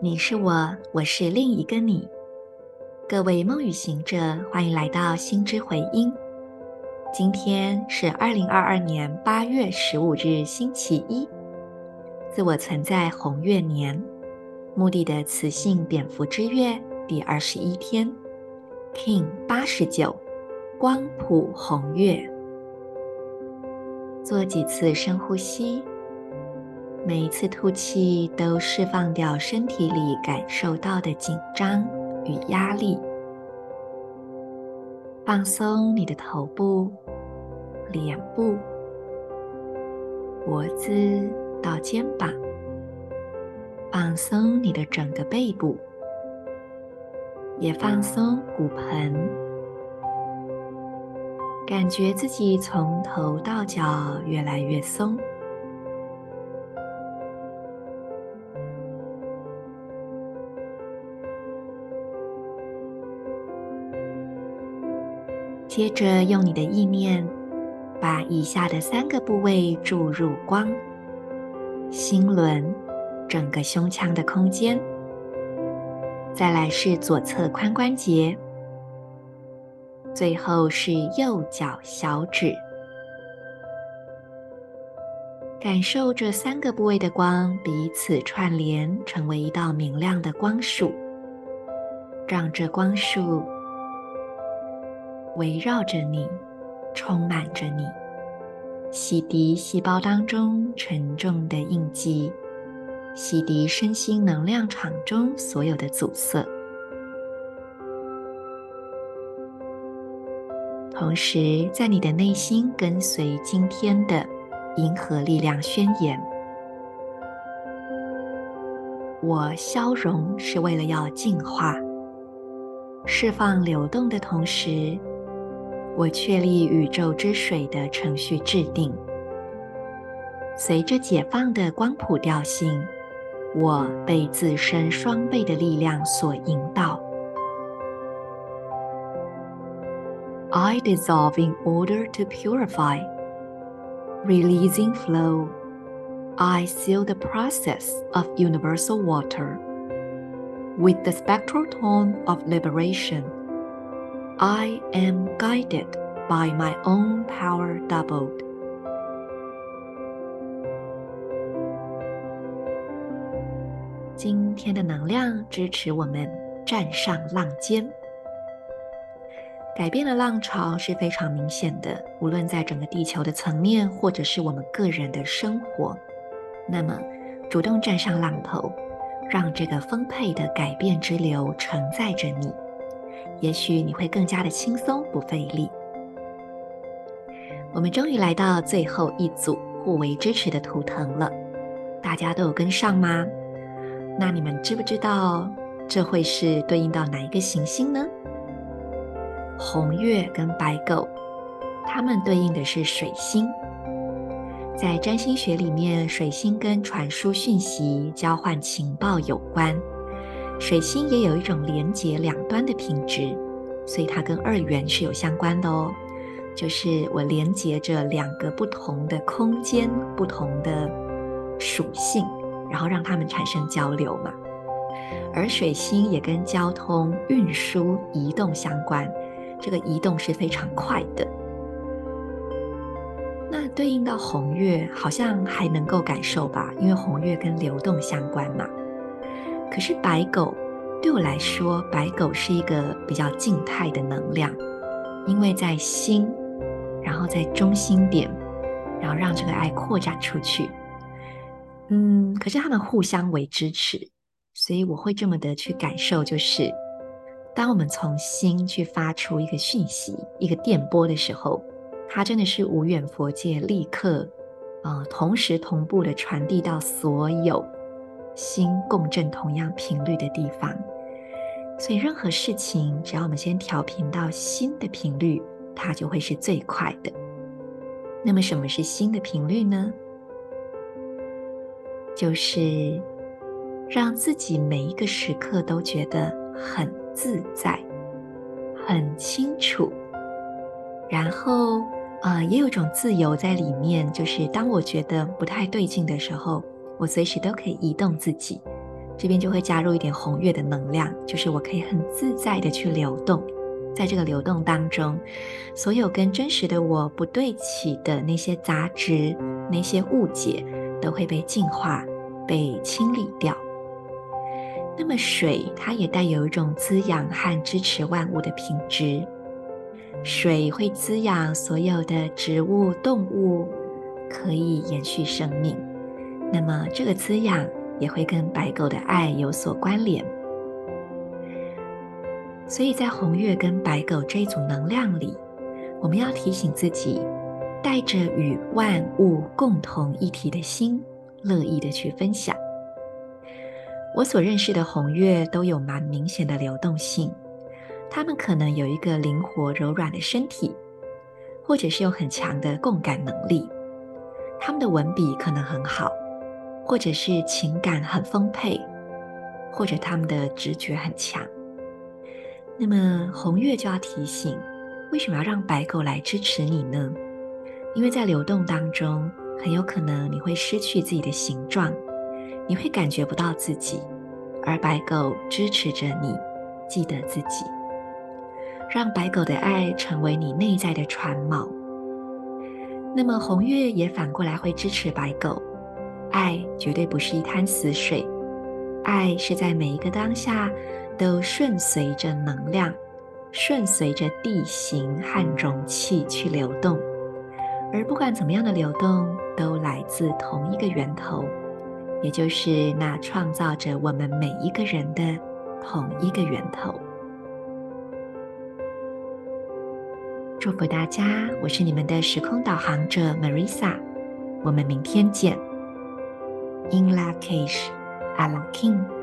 你是我，我是另一个你。各位梦语行者，欢迎来到心之回音。今天是二零二二年八月十五日，星期一，自我存在红月年，目的的磁性蝙蝠之月第二十一天，King 八十九，光谱红月。做几次深呼吸。每一次吐气，都释放掉身体里感受到的紧张与压力，放松你的头部、脸部、脖子到肩膀，放松你的整个背部，也放松骨盆，感觉自己从头到脚越来越松。接着用你的意念，把以下的三个部位注入光：心轮，整个胸腔的空间；再来是左侧髋关节；最后是右脚小指。感受这三个部位的光彼此串联，成为一道明亮的光束，让这光束。围绕着你，充满着你，洗涤细胞当中沉重的印记，洗涤身心能量场中所有的阻塞。同时，在你的内心跟随今天的银河力量宣言：我消融是为了要净化，释放流动的同时。我确立宇宙之水的程序制定，随着解放的光谱调性，我被自身双倍的力量所引导。I dissolve in order to purify, releasing flow. I seal the process of universal water with the spectral tone of liberation. I am guided by my own power doubled. 今天的能量支持我们站上浪尖。改变的浪潮是非常明显的，无论在整个地球的层面，或者是我们个人的生活。那么，主动站上浪头，让这个丰沛的改变之流承载着你。也许你会更加的轻松不费力。我们终于来到最后一组互为支持的图腾了，大家都有跟上吗？那你们知不知道这会是对应到哪一个行星呢？红月跟白狗，它们对应的是水星。在占星学里面，水星跟传输讯息、交换情报有关。水星也有一种连接两端的品质，所以它跟二元是有相关的哦。就是我连接着两个不同的空间、不同的属性，然后让它们产生交流嘛。而水星也跟交通、运输、移动相关，这个移动是非常快的。那对应到红月，好像还能够感受吧，因为红月跟流动相关嘛。可是白狗对我来说，白狗是一个比较静态的能量，因为在心，然后在中心点，然后让这个爱扩展出去。嗯，可是他们互相为支持，所以我会这么的去感受，就是当我们从心去发出一个讯息、一个电波的时候，它真的是无远佛界，立刻啊、呃，同时同步的传递到所有。心共振同样频率的地方，所以任何事情，只要我们先调频到心的频率，它就会是最快的。那么，什么是心的频率呢？就是让自己每一个时刻都觉得很自在、很清楚，然后，呃，也有种自由在里面。就是当我觉得不太对劲的时候。我随时都可以移动自己，这边就会加入一点红月的能量，就是我可以很自在的去流动，在这个流动当中，所有跟真实的我不对齐的那些杂质、那些误解，都会被净化、被清理掉。那么水，它也带有一种滋养和支持万物的品质。水会滋养所有的植物、动物，可以延续生命。那么这个滋养也会跟白狗的爱有所关联。所以在红月跟白狗这一组能量里，我们要提醒自己，带着与万物共同一体的心，乐意的去分享。我所认识的红月都有蛮明显的流动性，他们可能有一个灵活柔软的身体，或者是有很强的共感能力。他们的文笔可能很好，或者是情感很丰沛，或者他们的直觉很强。那么红月就要提醒，为什么要让白狗来支持你呢？因为在流动当中，很有可能你会失去自己的形状。你会感觉不到自己，而白狗支持着你，记得自己，让白狗的爱成为你内在的船锚。那么红月也反过来会支持白狗，爱绝对不是一滩死水，爱是在每一个当下都顺随着能量，顺随着地形和容器去流动，而不管怎么样的流动，都来自同一个源头。也就是那创造着我们每一个人的同一个源头。祝福大家，我是你们的时空导航者 Marisa，我们明天见。in Lakish, king.